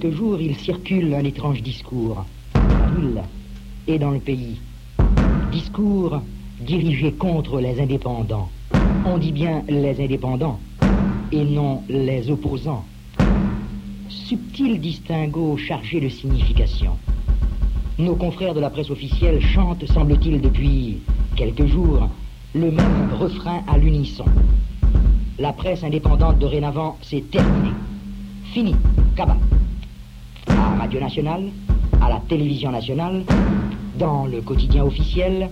de jour, il circule un étrange discours, dans et dans le pays. Discours dirigé contre les indépendants. On dit bien les indépendants et non les opposants. Subtil distinguo chargé de signification. Nos confrères de la presse officielle chantent, semble-t-il, depuis quelques jours, le même refrain à l'unisson. La presse indépendante dorénavant, c'est terminé. Fini. Cabas à Radio Nationale, à la télévision nationale, dans le quotidien officiel,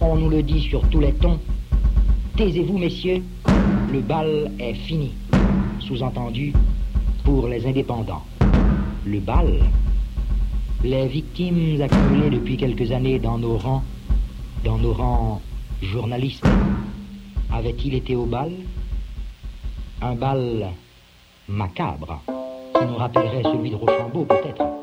on nous le dit sur tous les tons. Taisez-vous, messieurs, le bal est fini. Sous-entendu, pour les indépendants. Le bal, les victimes accumulées depuis quelques années dans nos rangs, dans nos rangs journalistes, avaient-ils été au bal Un bal macabre. Il nous rappellerait celui de Rochambeau, peut-être.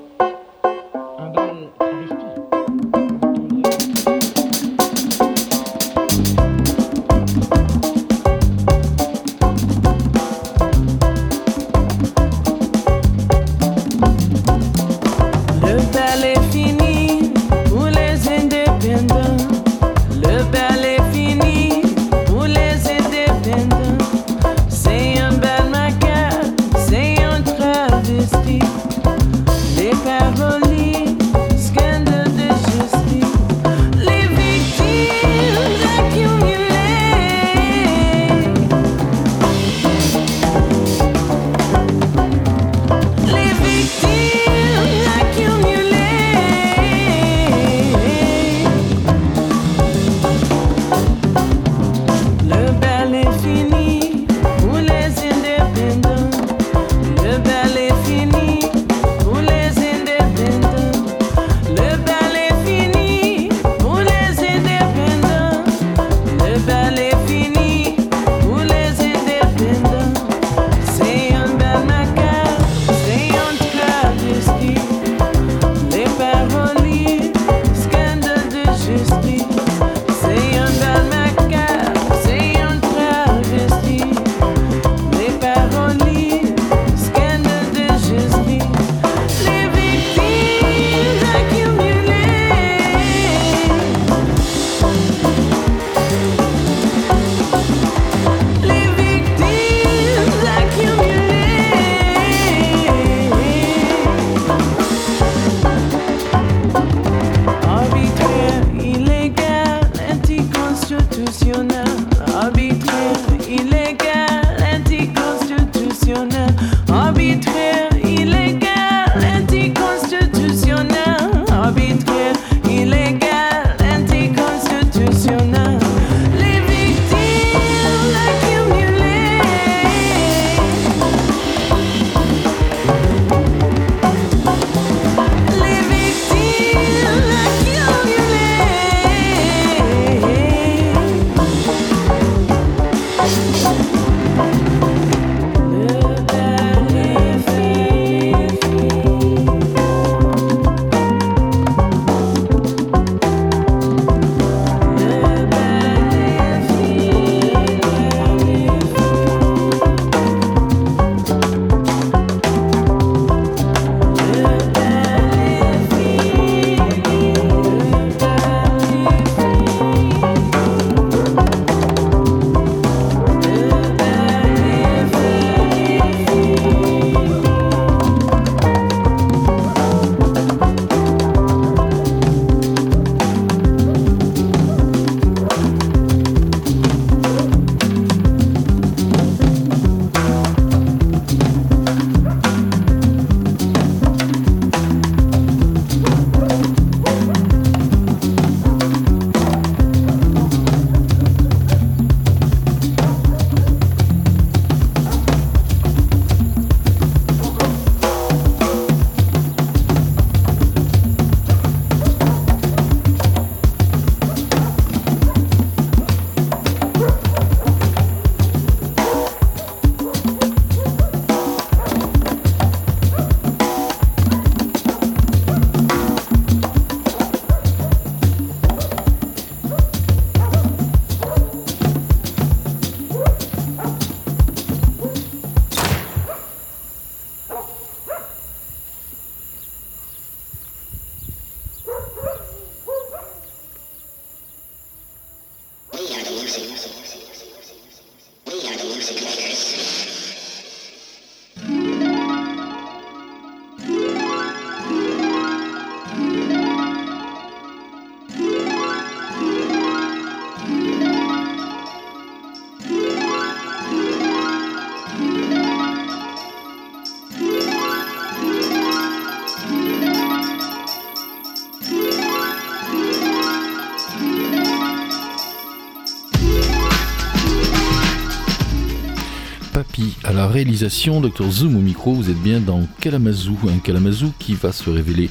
réalisation, Dr Zoom au micro, vous êtes bien dans Kalamazoo, un Kalamazoo qui va se révéler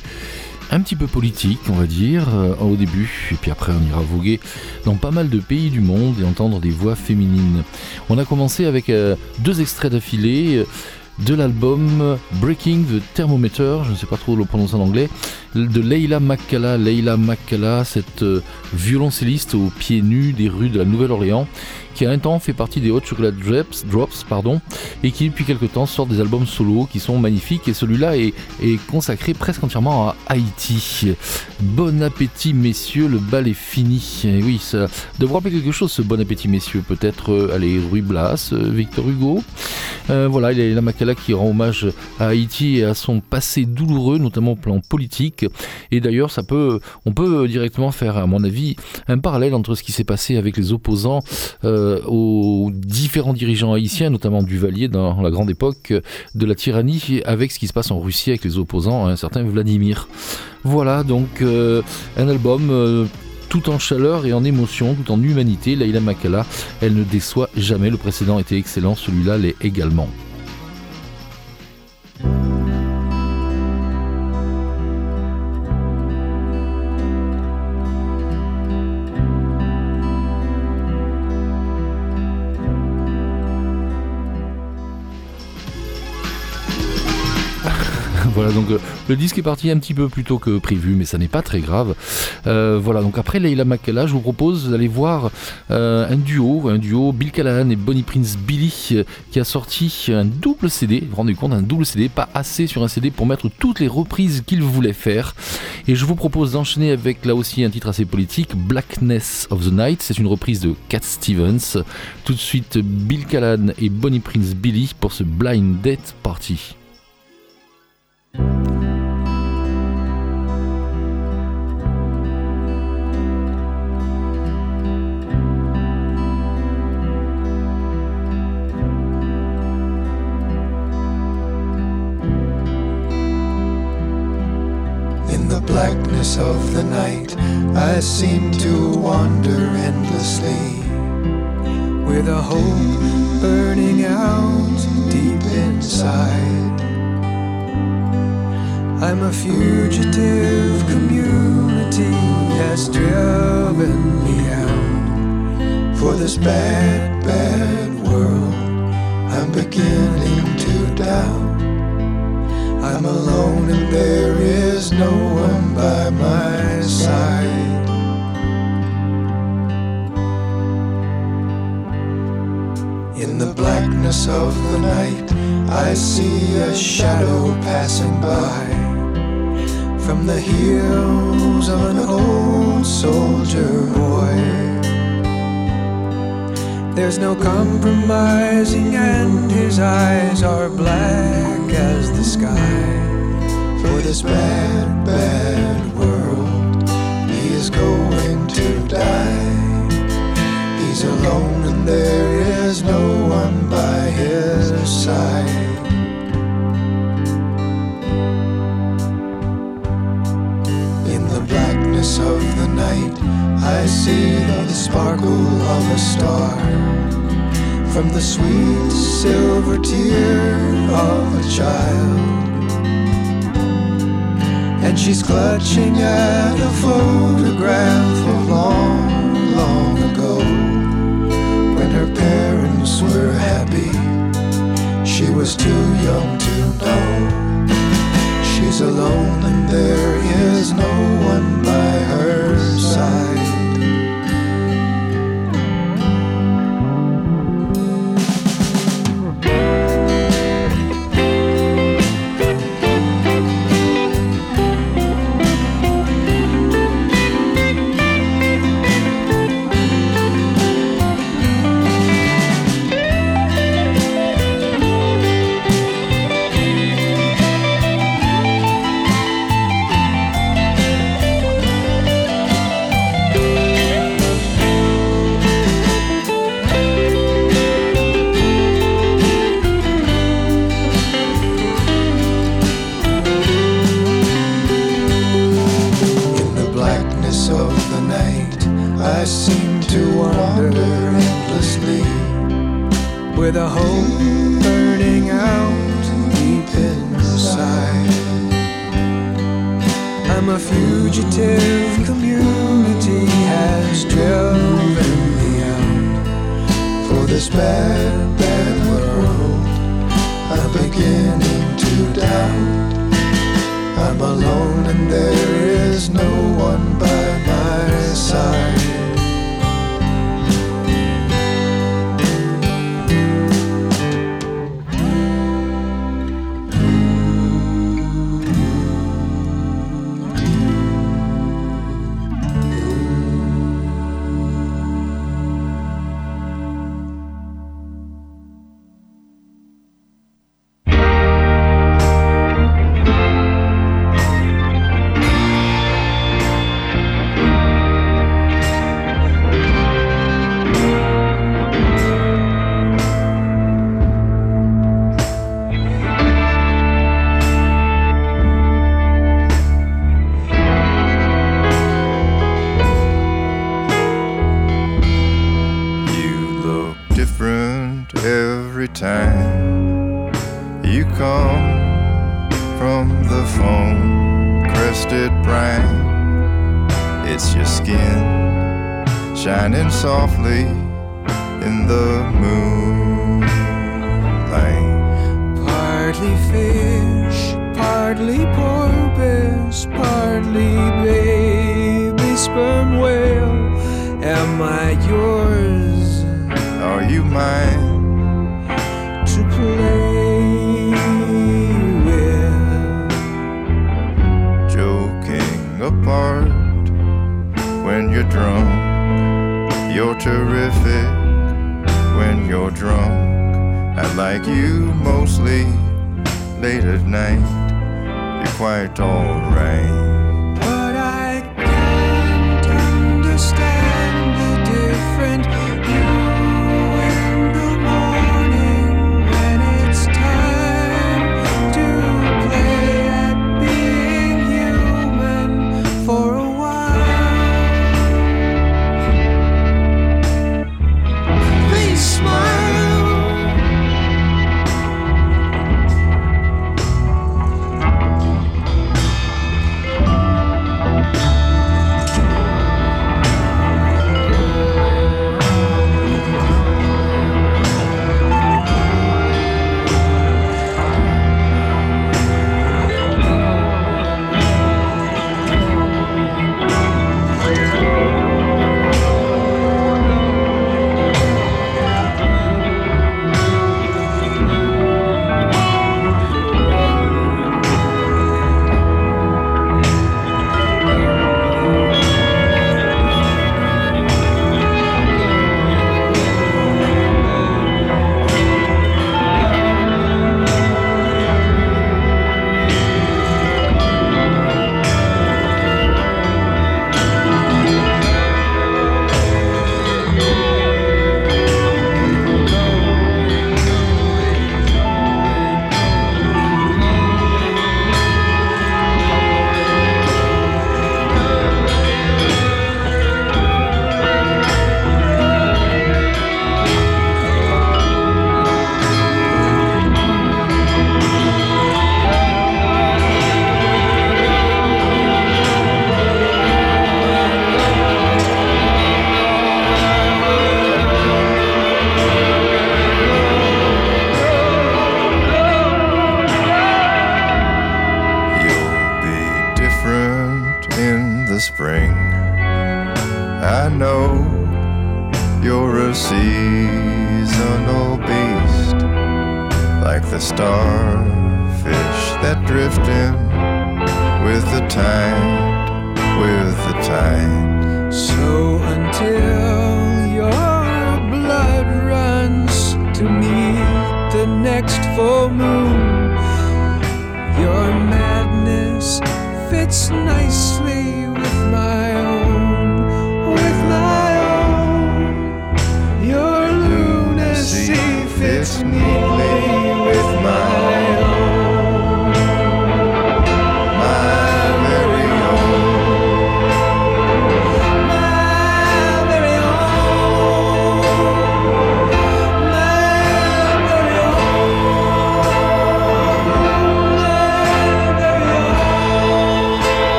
un petit peu politique, on va dire, euh, au début, et puis après on ira voguer dans pas mal de pays du monde et entendre des voix féminines. On a commencé avec euh, deux extraits d'affilée euh, de l'album Breaking the Thermometer, je ne sais pas trop le prononcer en anglais, de Leila Makala, Leila cette euh, violoncelliste aux pieds nus des rues de la Nouvelle-Orléans, qui a un temps fait partie des Hot Chocolate Drops, pardon, et qui depuis quelque temps sort des albums solo qui sont magnifiques. Et celui-là est, consacré presque entièrement à Haïti. Bon appétit, messieurs, le bal est fini. oui, ça devrait rappeler quelque chose, ce bon appétit, messieurs. Peut-être, euh, allez, Ruy Blas, euh, Victor Hugo. voilà, il y la Makala qui rend hommage à Haïti et à son passé douloureux, notamment au plan politique et d'ailleurs, ça peut, on peut directement faire, à mon avis, un parallèle entre ce qui s'est passé avec les opposants euh, aux différents dirigeants haïtiens, notamment Duvalier dans la grande époque de la tyrannie, avec ce qui se passe en Russie avec les opposants hein, un certain Vladimir. Voilà donc euh, un album. Euh, tout en chaleur et en émotion, tout en humanité, Laila Makala, elle ne déçoit jamais. Le précédent était excellent, celui-là l'est également. Euh, donc euh, le disque est parti un petit peu plus tôt que prévu, mais ça n'est pas très grave. Euh, voilà, donc après Leila Makala, je vous propose d'aller voir un duo, un duo Bill Callahan et Bonnie Prince Billy, qui a sorti un double CD. Vous vous rendez compte, un double CD, pas assez sur un CD pour mettre toutes les reprises qu'il voulait faire. Et je vous propose d'enchaîner avec là aussi un titre assez politique, Blackness of the Night. C'est une reprise de Cat Stevens. Tout de suite, Bill Callahan et Bonnie Prince Billy pour ce Blind death Party. blackness of the night, I seem to wander endlessly. With a hope burning out deep inside. I'm a fugitive, community has driven me out. For this bad, bad world, I'm beginning to doubt. I'm alone and there is no one by my side. In the blackness of the night, I see a shadow passing by from the heels of an old soldier boy. There's no compromising, and his eyes are black as the sky. For this bad, bad world, he is going to die. He's alone, and there is no one by his side. darkness of the night, I see the sparkle of a star. From the sweet silver tear of a child. And she's clutching at a photograph of long, long ago. When her parents were happy, she was too young to know alone and there is no one by her side. the hope burning out deep inside. I'm a fugitive. girl, am I yours? Are you mine to play with? Joking apart, when you're drunk, you're terrific. When you're drunk, I like you mostly late at night. You're quite alright.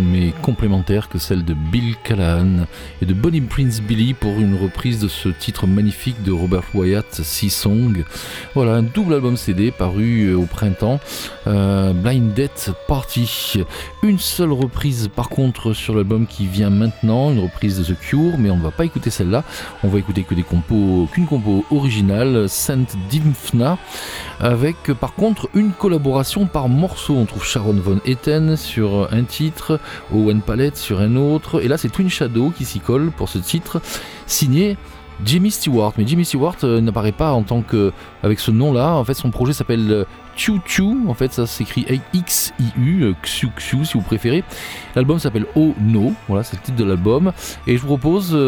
mais complémentaire que celle de Bill Callahan et de Bonnie Prince Billy pour une reprise de ce titre magnifique de Robert Wyatt, Sea Song. Voilà, un double album CD paru euh, au printemps, euh, Blind Death Party. Une seule reprise par contre sur l'album qui vient maintenant, une reprise de The Cure, mais on ne va pas écouter celle-là, on va écouter que des compos, qu'une compo originale, Saint Dimfna, avec par contre une collaboration par morceau. On trouve Sharon Von Etten sur un titre au One Palette sur un autre, et là c'est Twin Shadow qui s'y colle pour ce titre, signé Jimmy Stewart. Mais Jimmy Stewart euh, n'apparaît pas en tant que. avec ce nom-là. En fait, son projet s'appelle. Euh, Chu Chu. en fait ça s'écrit euh, X-I-U, si vous préférez. L'album s'appelle Oh No, voilà c'est le titre de l'album. Et je vous propose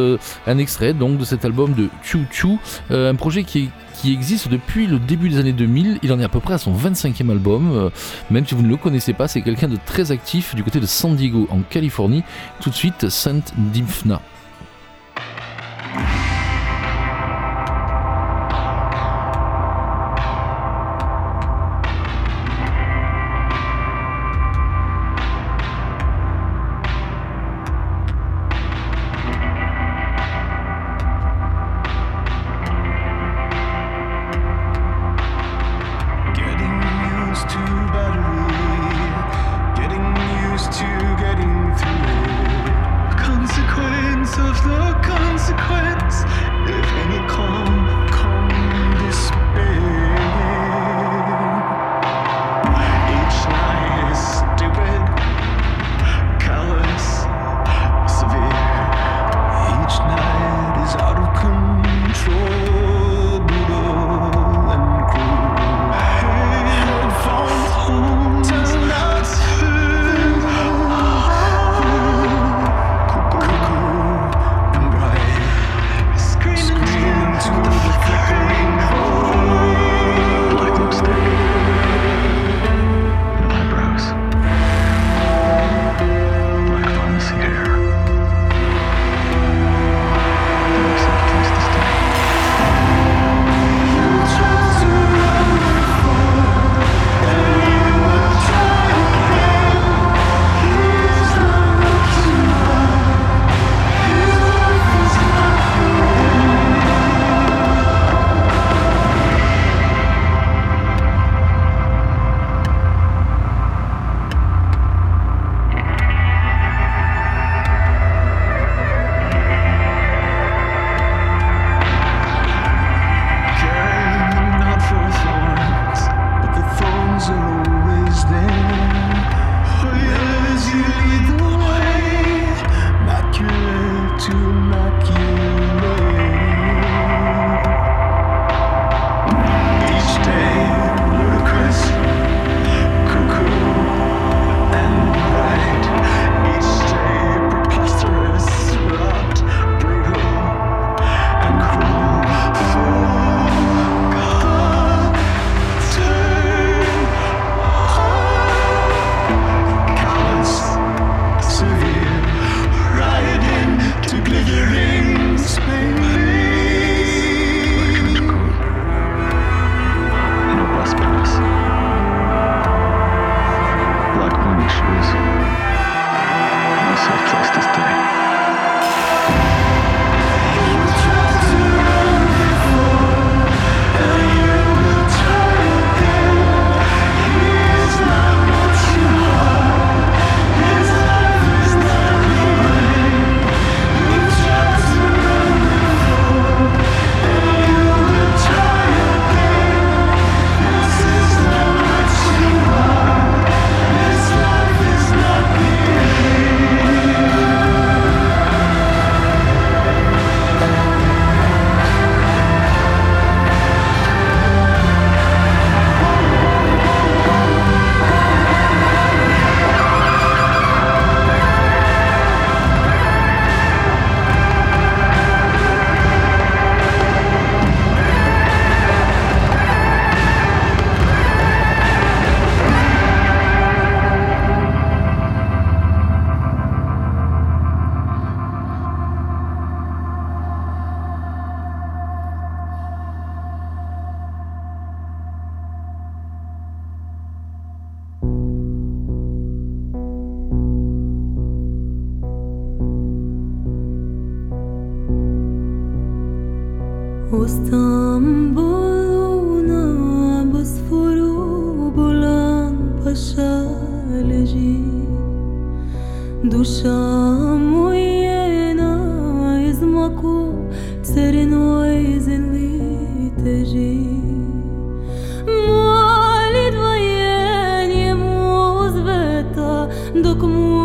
un extrait donc de cet album de Chu Chu, un projet qui, existe depuis le début des années 2000. Il en est à peu près à son 25e album. même si vous ne le connaissez pas, c'est quelqu'un de très actif du côté de San Diego en Californie. Tout de suite, Saint Dimphna. kaleci Duša mojena iz maku Crno iz teži Molitva je Dok mu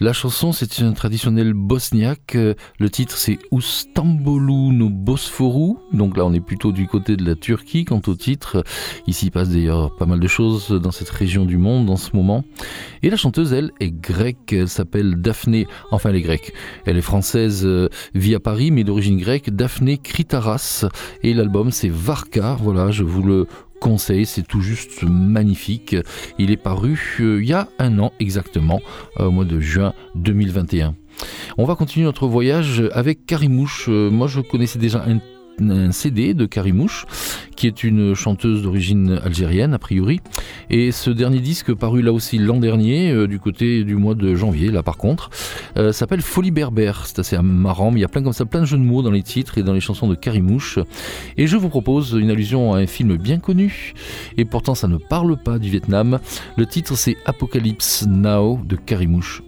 La chanson, c'est une traditionnel bosniaque. Le titre, c'est Oustambolu no Bosforu. Donc là, on est plutôt du côté de la Turquie. Quant au titre, ici passe d'ailleurs pas mal de choses dans cette région du monde en ce moment. Et la chanteuse, elle, est grecque. Elle s'appelle Daphné. Enfin, elle est grecque. Elle est française, euh, vit à Paris, mais d'origine grecque. Daphné Kritaras. Et l'album, c'est Varka. Voilà, je vous le conseil, c'est tout juste magnifique. Il est paru euh, il y a un an exactement, euh, au mois de juin 2021. On va continuer notre voyage avec Carimouche. Euh, moi, je connaissais déjà un un CD de Karimouche, qui est une chanteuse d'origine algérienne, a priori. Et ce dernier disque, paru là aussi l'an dernier, euh, du côté du mois de janvier, là par contre, euh, s'appelle Folie Berbère. C'est assez marrant, mais il y a plein comme ça, plein de jeux de mots dans les titres et dans les chansons de Karimouche. Et je vous propose une allusion à un film bien connu, et pourtant ça ne parle pas du Vietnam. Le titre, c'est Apocalypse Now de Karimouche.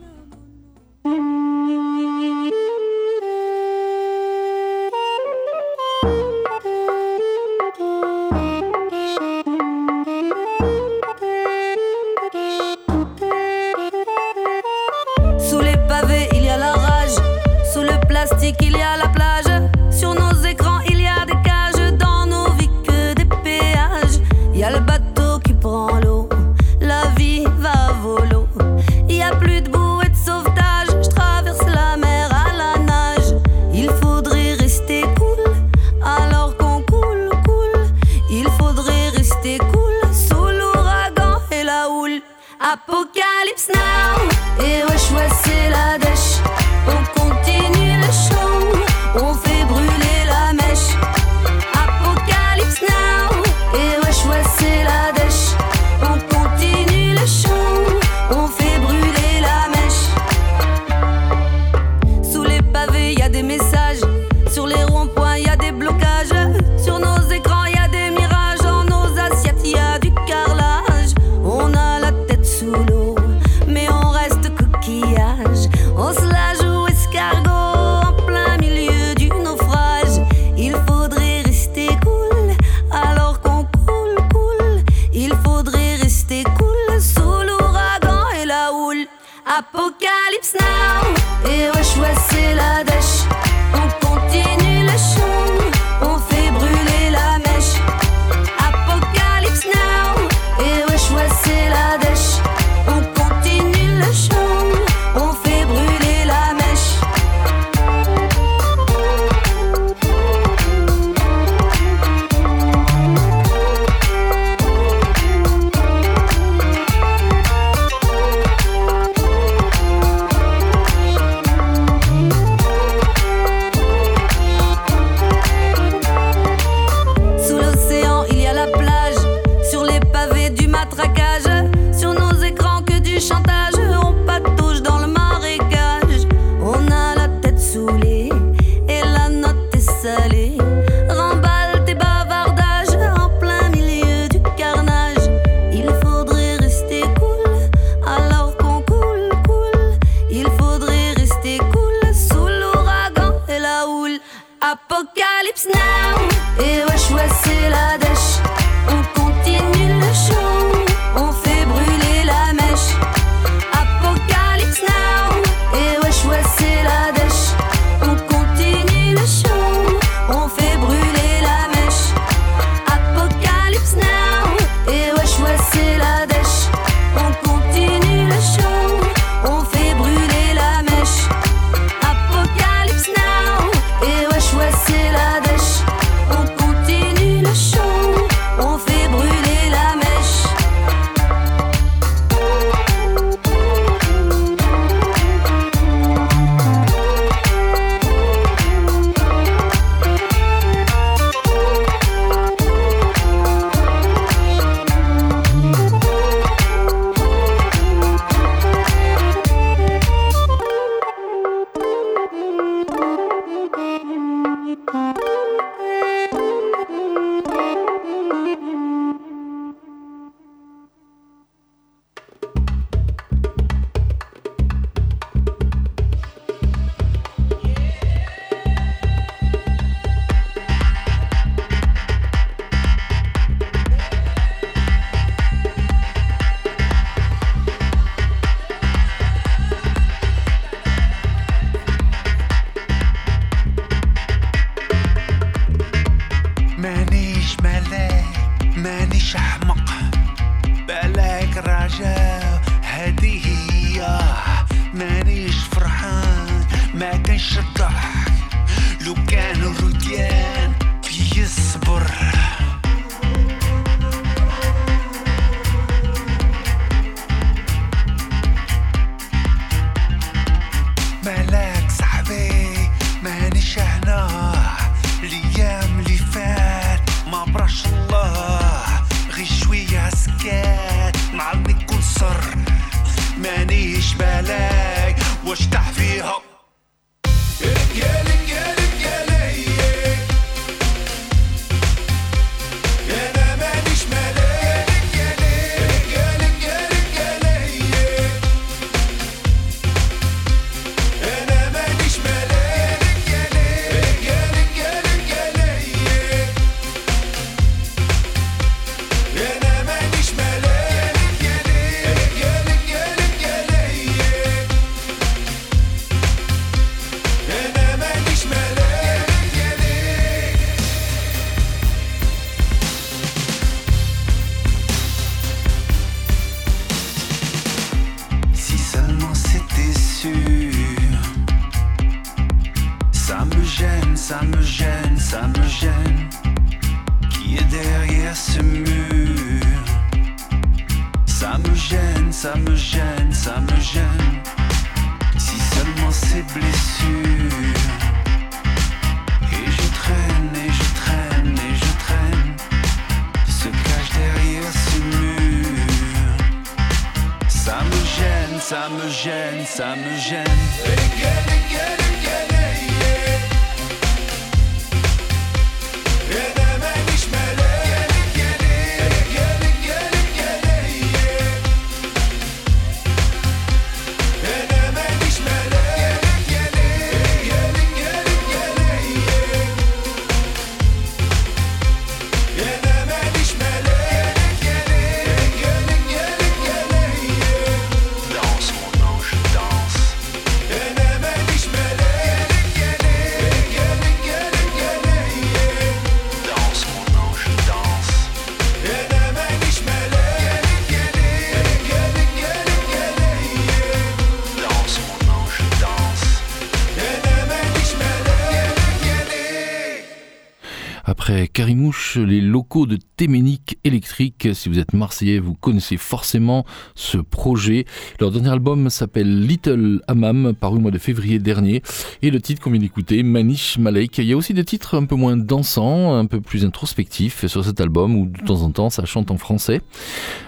Carimouche, les locaux de Téménique Électrique. Si vous êtes marseillais, vous connaissez forcément ce projet. Leur dernier album s'appelle Little Amam, paru au mois de février dernier. Et le titre qu'on vient d'écouter, Manish Malek. Il y a aussi des titres un peu moins dansants, un peu plus introspectifs sur cet album, où de temps en temps ça chante en français.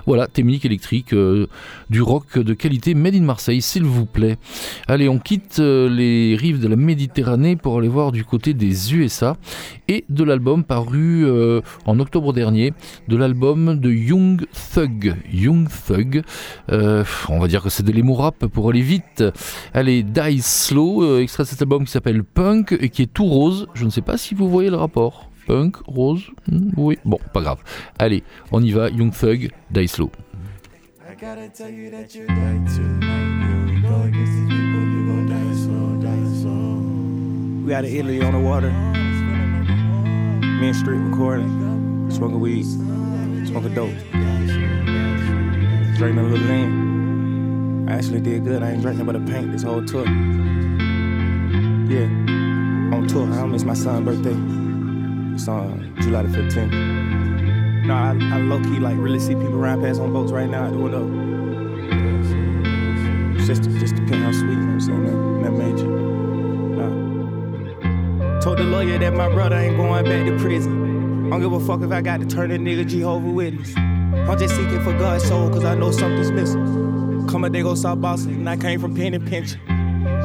Voilà, Téménique Électrique, euh, du rock de qualité made in Marseille, s'il vous plaît. Allez, on quitte euh, les rives de la Méditerranée pour aller voir du côté des USA et de l'album paru euh, en octobre dernier de l'album de Young Thug. Young Thug, euh, on va dire que c'est de rap pour aller vite. Allez, Die Slow, euh, extrait cet album qui s'appelle Punk et qui est tout rose. Je ne sais pas si vous voyez le rapport. Punk, rose, hmm, oui, bon, pas grave. Allez, on y va, Young Thug, Die Slow. Me and Street recording, smoking weed, smoking dope. Drinking a little lean. I actually did good. I ain't drinking but a paint this whole tour. Yeah, on tour. I don't miss my son's birthday. It's on July the 15th. No, I, I low key like really see people ride past on boats right now. I don't know. Just, just depending how sweet, you know what I'm saying? that major. Told the lawyer that my brother ain't going back to prison. I don't give a fuck if I got to turn a nigga Jehovah Witness. I'm just seeking for God's soul, cause I know something's missing. Come a day go South Boston, and I came from pen and pension.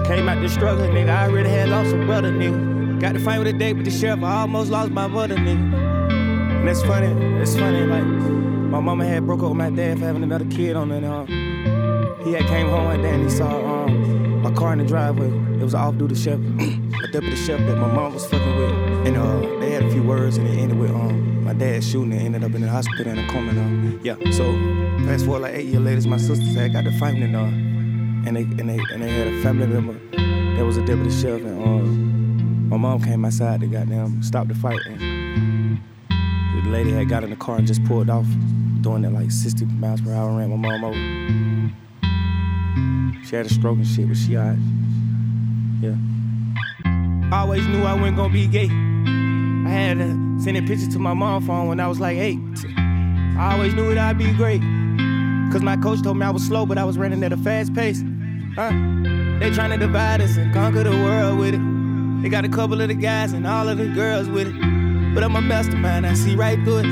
Came out the struggle, nigga. I already had lost a brother, nigga. Got to fight with a date with the sheriff. I almost lost my brother, nigga. And it's funny, it's funny, like, my mama had broke up with my dad for having another kid on the um, he had came home one day and he saw um, my car in the driveway. It was an off-duty Chevy a deputy chef that my mom was fucking with. And uh, they had a few words and it ended with um, my dad shooting and ended up in the hospital in a coma. And, uh, yeah, so fast forward like eight years later, my sisters had got to fighting and, uh, and, they, and, they, and they had a family member that was a deputy chef. And um, my mom came outside to goddamn stop the fight. And the lady had got in the car and just pulled off, doing it like 60 miles per hour, ran my mom over. She had a stroke and shit, but she alright. Yeah. Always knew I wasn't gonna be gay. I had uh, sending pictures to my mom phone when I was like eight. I always knew that I'd be great. Cause my coach told me I was slow, but I was running at a fast pace. Huh? They trying to divide us and conquer the world with it. They got a couple of the guys and all of the girls with it. But I'm a mastermind, I see right through it.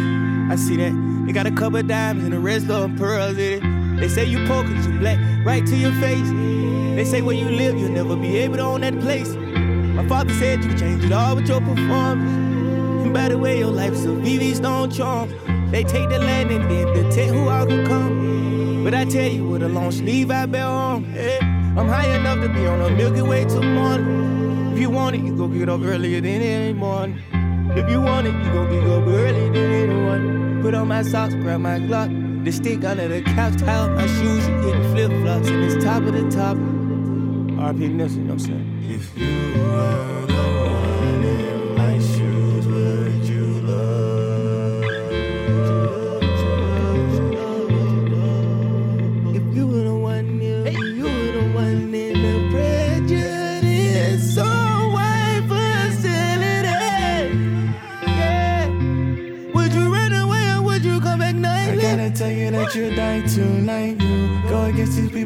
I see that. They got a couple of diamonds and the rest of them pearls in it. They say you poor cause you black, right to your face. They say where you live, you'll never be able to own that place. My father said you could change it all with your performance. And by the way, your life's a don't charm. They take the land and then dictate who all can come. But I tell you, with a long sleeve I bear on. Hey, I'm high enough to be on a Milky Way till morning. If you want it, you go get up earlier than any morning. If you want it, you go get up earlier than anyone. Put on my socks, grab my Glock. The stick under the couch, tie up my shoes, you getting flip flops, and it's top of the top. R.P. Nipsey, you know what I'm saying? If you were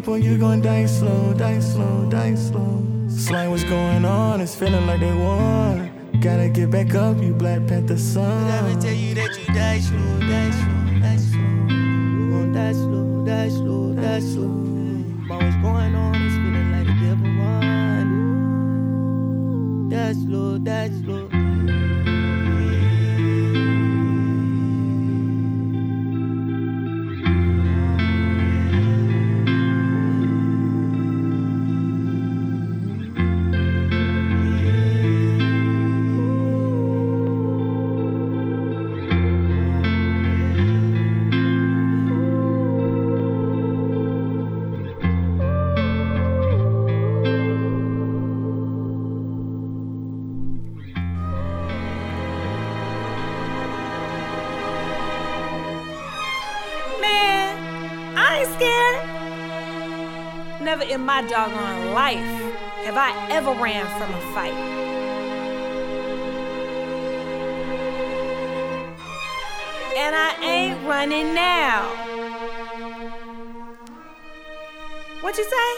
people, you gon' die slow, die slow, die slow. Slime, what's going on? It's feeling like they won. Gotta get back up, you Black Panther son. Let me tell you that you die slow, die slow, die slow. You gon' die slow, die slow, die slow. Mm. But what's going on? It's feeling like the devil won. Die slow, die slow. my doggone life have I ever ran from a fight. and I ain't running now. What you say?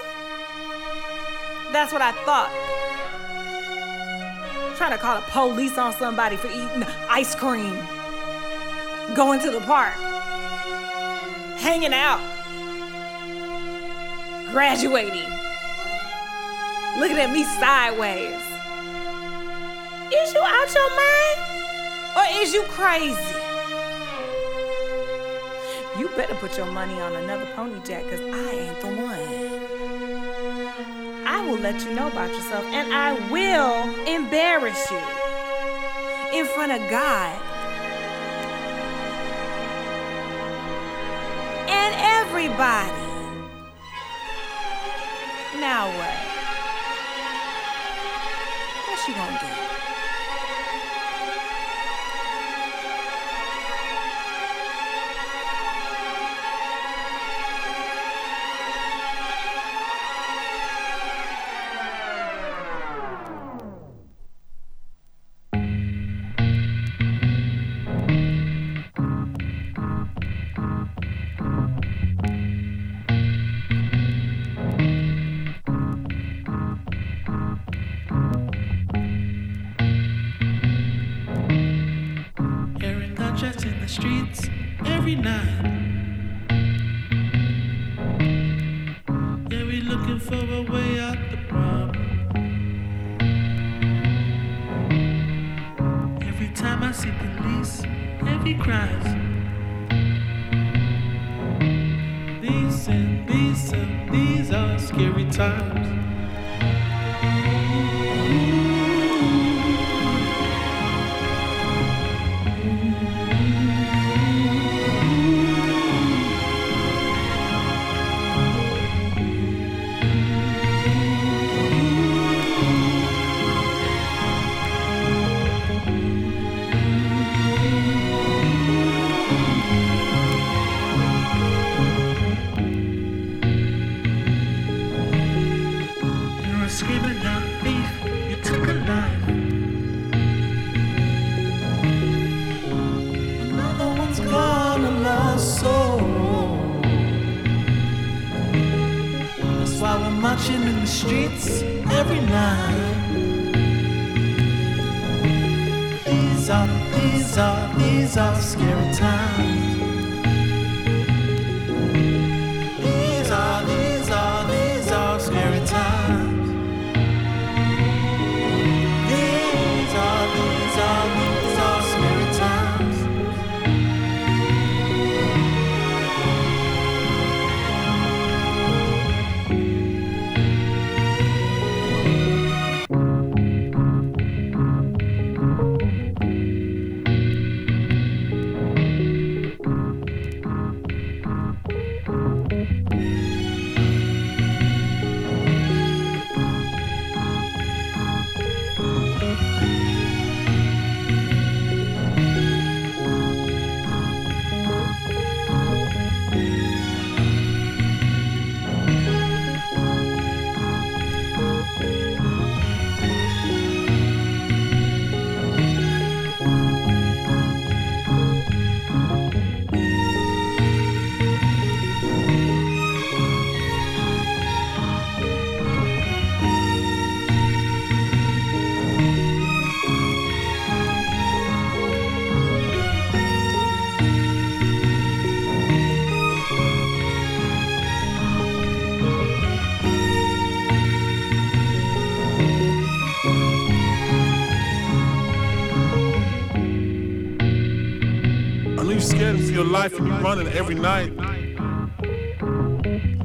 That's what I thought. trying to call the police on somebody for eating ice cream, going to the park, hanging out graduating, looking at me sideways. Is you out your mind? Or is you crazy? You better put your money on another pony jack, cause I ain't the one. I will let you know about yourself and I will embarrass you in front of God and everybody. Now what? What's she gonna do? streets every night. These are, these are, these are scary you scared for your life and you are running every night.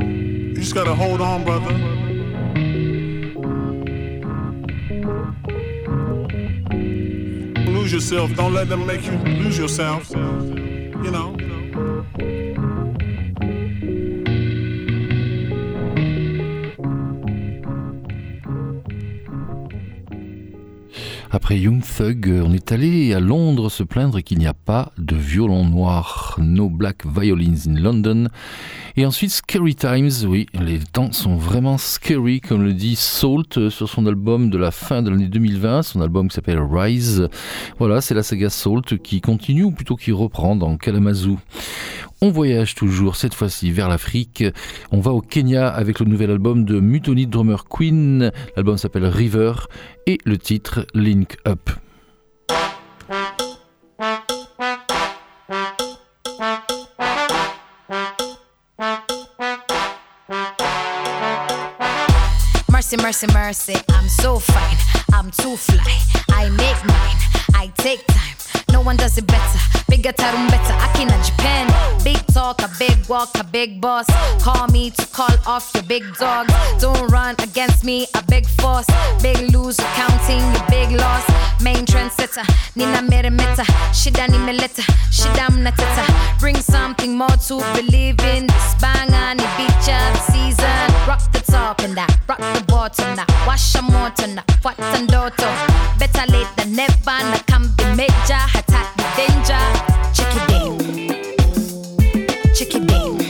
You just gotta hold on, brother. Lose yourself. Don't let them make you lose yourself. Young Thug, on est allé à Londres se plaindre qu'il n'y a pas de violon noir, no black violins in London. Et ensuite Scary Times, oui, les temps sont vraiment scary, comme le dit Salt euh, sur son album de la fin de l'année 2020, son album qui s'appelle Rise. Voilà, c'est la saga Salt qui continue, ou plutôt qui reprend dans Kalamazoo. On voyage toujours, cette fois-ci vers l'Afrique. On va au Kenya avec le nouvel album de Mutoni Drummer Queen. L'album s'appelle River et le titre Link Up. I'm so fine, I'm too fly, I make I take No one does it better. Bigger tarumbeta, akina Japan. Big talk, a big walk, a big boss. Call me to call off your big dog. Don't run against me, a big force. Big loser, counting your big loss. Main trendsetter, nina meremeta. Shida ni meleta, shida mnateta. Bring something more to believe in. This bang on the beach up season. Rock the top and that, rock the bottom now. Wash a motor now, What's and daughter. Better late than never, now come be major. Chicky Bang.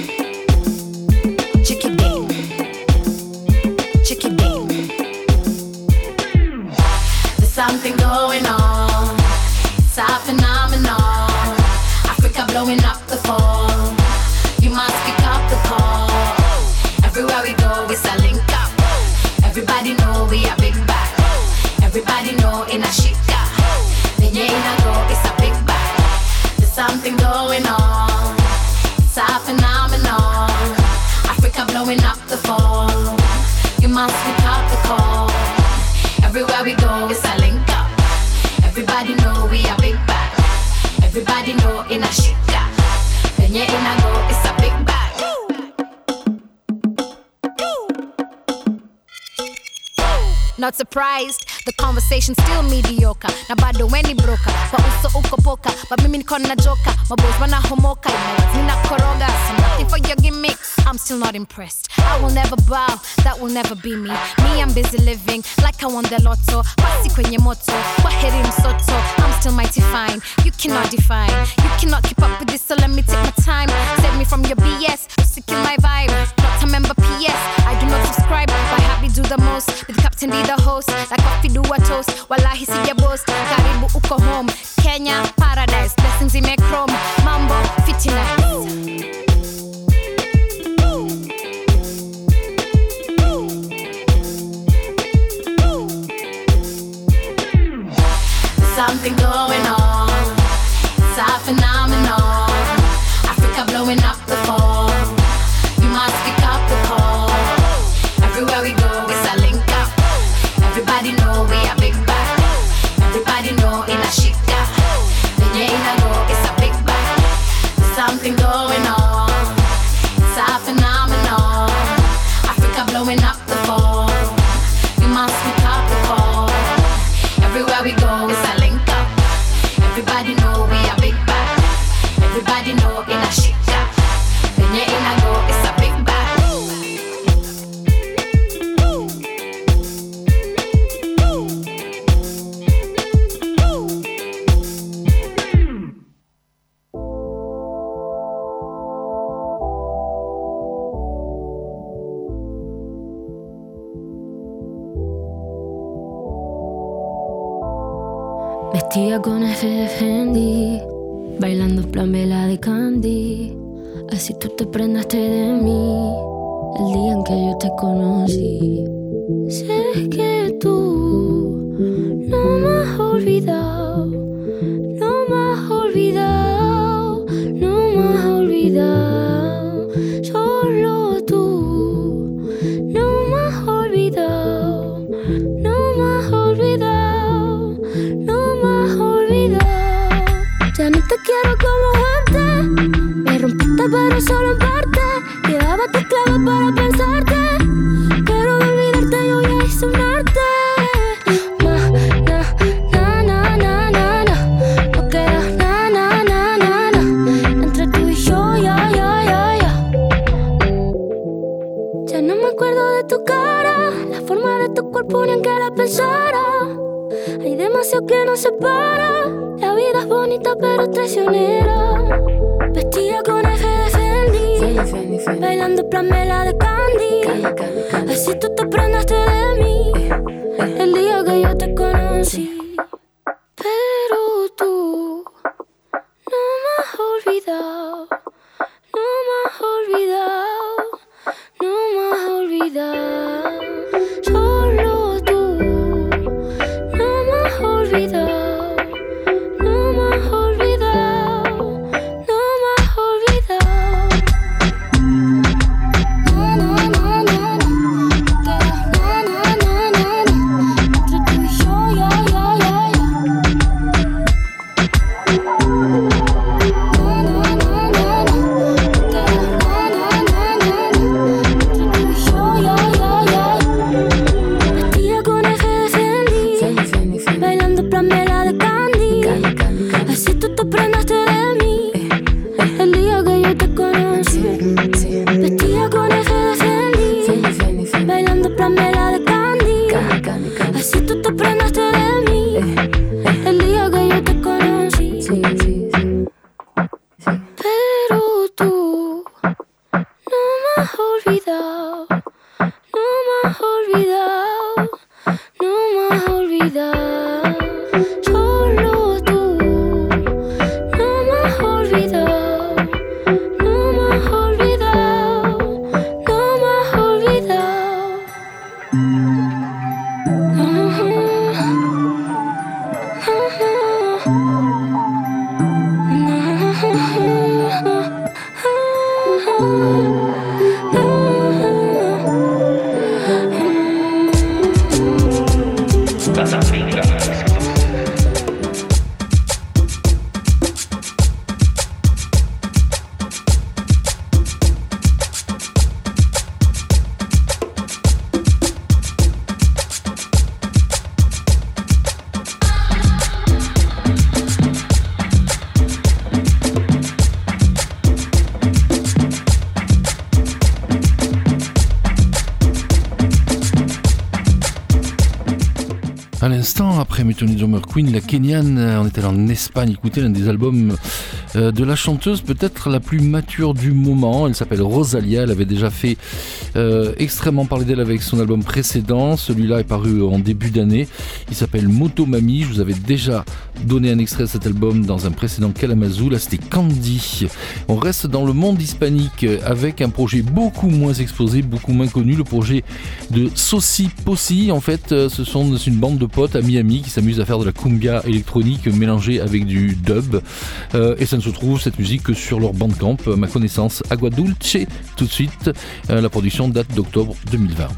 not surprised the conversation still mediocre na bado weni broka kwa uso uko poka but mimi niko na joka mabos wanahomoka ninakoroga so nothing for your gimmicks i'm still not impressed i will never bow that will never be me me i'm busy living like i won the lotto pasi kwenye moto kwa heri msoto i'm still mighty fine you cannot define you cannot keep up with this so let me take my time save me from your bs sick in my vibe not a member ps i do not subscribe but happy do the most with captain be the host like wafidu a toast While I wallahi sijabost karibu uko home kenya Everybody know we are big bad. Everybody know bailando plamela de candy. Así tú te prendaste de mí eh, eh. el día que yo te conocí. Queen, la Kenyane. Euh, on était en Espagne écouter l'un des albums euh, de la chanteuse peut-être la plus mature du moment. Elle s'appelle Rosalia, elle avait déjà fait euh, extrêmement parler d'elle avec son album précédent. Celui-là est paru en début d'année. Il s'appelle Motomami. Je vous avais déjà donné un extrait de cet album dans un précédent Kalamazoo. Là, c'était Candy. On reste dans le monde hispanique avec un projet beaucoup moins exposé, beaucoup moins connu, le projet de Saucy Possi. En fait, euh, ce sont une bande de potes à Miami qui s'amusent à faire de la cumbia électronique mélangée avec du dub. et se trouve cette musique sur leur bandcamp, euh, ma connaissance, Agua Dulce. Tout de suite, euh, la production date d'octobre 2020.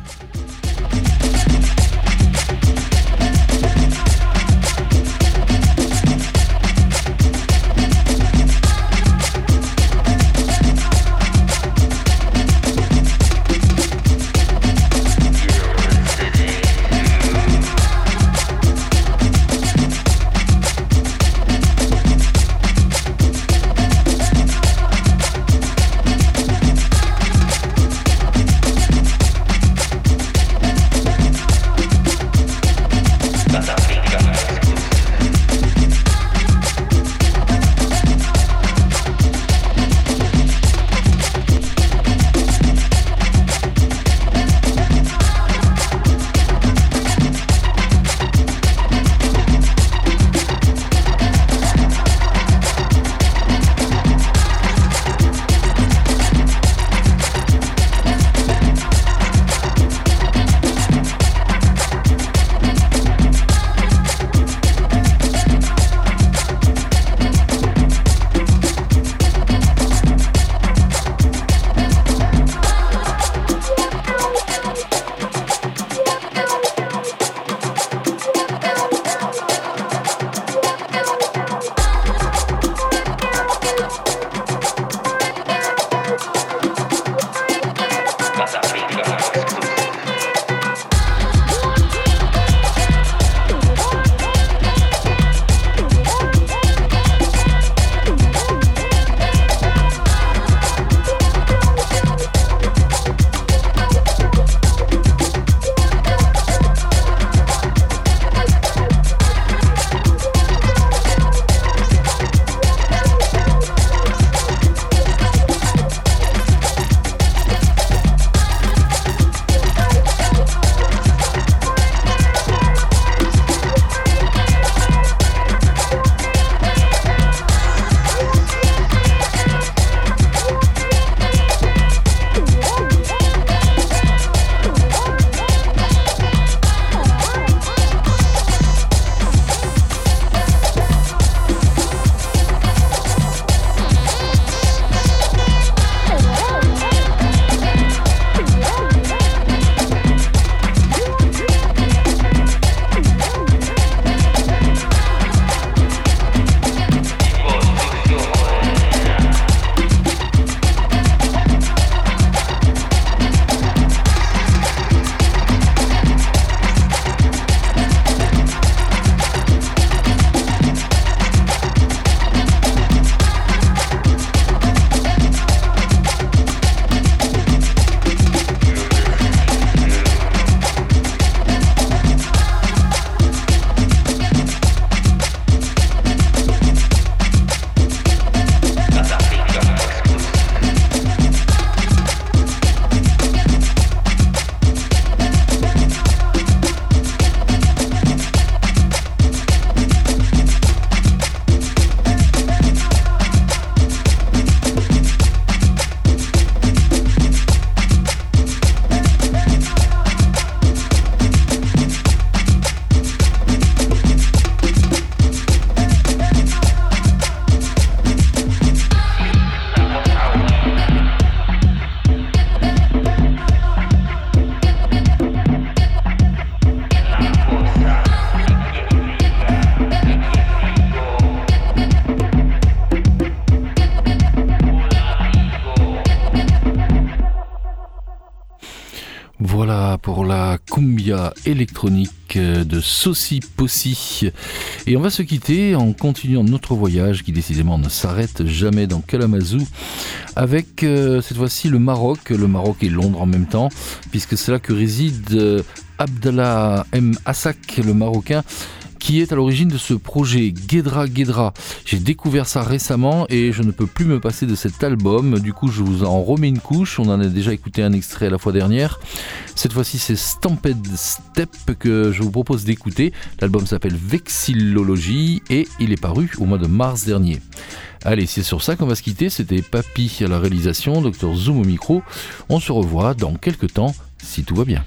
électronique euh, de Saucy Possy. Et on va se quitter en continuant notre voyage qui décidément ne s'arrête jamais dans Kalamazoo avec euh, cette fois-ci le Maroc, le Maroc et Londres en même temps puisque c'est là que réside euh, Abdallah M. Assak, le Marocain, qui est à l'origine de ce projet Guedra Guedra J'ai découvert ça récemment et je ne peux plus me passer de cet album. Du coup, je vous en remets une couche. On en a déjà écouté un extrait la fois dernière. Cette fois-ci, c'est Stampede Step que je vous propose d'écouter. L'album s'appelle Vexillologie et il est paru au mois de mars dernier. Allez, c'est sur ça qu'on va se quitter. C'était Papy à la réalisation, Dr Zoom au micro. On se revoit dans quelques temps si tout va bien.